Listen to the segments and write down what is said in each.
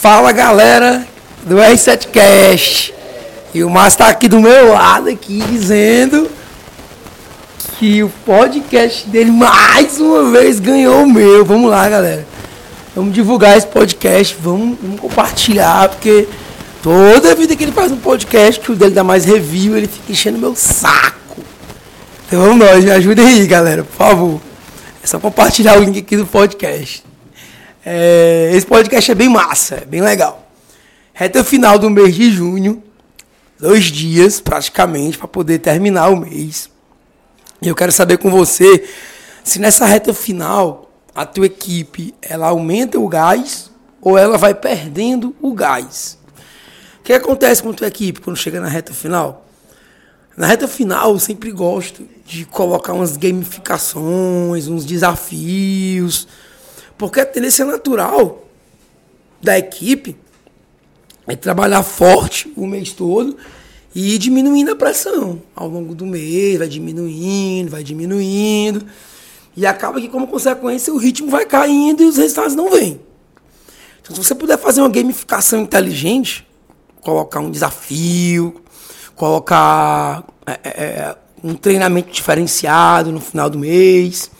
Fala galera do R7Cast. E o Márcio tá aqui do meu lado aqui dizendo que o podcast dele mais uma vez ganhou o meu. Vamos lá, galera. Vamos divulgar esse podcast, vamos, vamos compartilhar, porque toda vida que ele faz um podcast, que o dele dá mais review, ele fica enchendo meu saco. Então vamos nós, me ajudem aí, galera, por favor. É só compartilhar o link aqui do podcast. É, esse podcast é bem massa, é bem legal. Reta final do mês de junho, dois dias praticamente para poder terminar o mês. E eu quero saber com você se nessa reta final a tua equipe ela aumenta o gás ou ela vai perdendo o gás. O que acontece com a tua equipe quando chega na reta final? Na reta final, eu sempre gosto de colocar umas gamificações, uns desafios, porque a tendência natural da equipe é trabalhar forte o mês todo e ir diminuindo a pressão ao longo do mês, vai diminuindo, vai diminuindo. E acaba que, como consequência, o ritmo vai caindo e os resultados não vêm. Então, se você puder fazer uma gamificação inteligente, colocar um desafio, colocar é, é, é, um treinamento diferenciado no final do mês,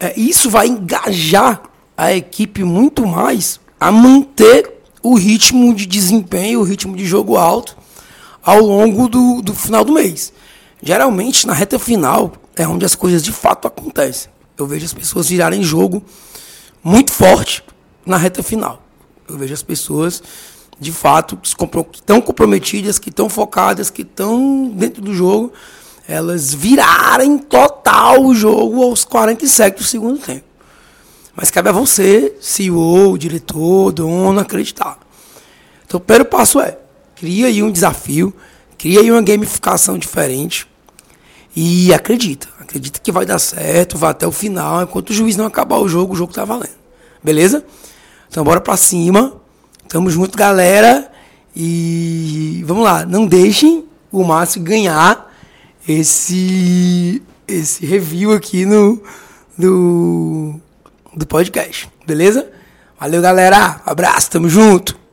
é, isso vai engajar a equipe muito mais a manter o ritmo de desempenho, o ritmo de jogo alto ao longo do, do final do mês. Geralmente, na reta final, é onde as coisas de fato acontecem. Eu vejo as pessoas virarem jogo muito forte na reta final. Eu vejo as pessoas, de fato, que estão comprometidas, que estão focadas, que estão dentro do jogo, elas virarem total o jogo aos 47 do segundo tempo. Mas cabe a você, CEO, diretor, dono, acreditar. Então o primeiro passo é, cria aí um desafio, cria aí uma gamificação diferente e acredita. Acredita que vai dar certo, vai até o final. Enquanto o juiz não acabar o jogo, o jogo tá valendo. Beleza? Então bora pra cima. Tamo junto, galera. E vamos lá, não deixem o Márcio ganhar esse esse review aqui no do, do podcast, beleza? Valeu, galera. Abraço, tamo junto.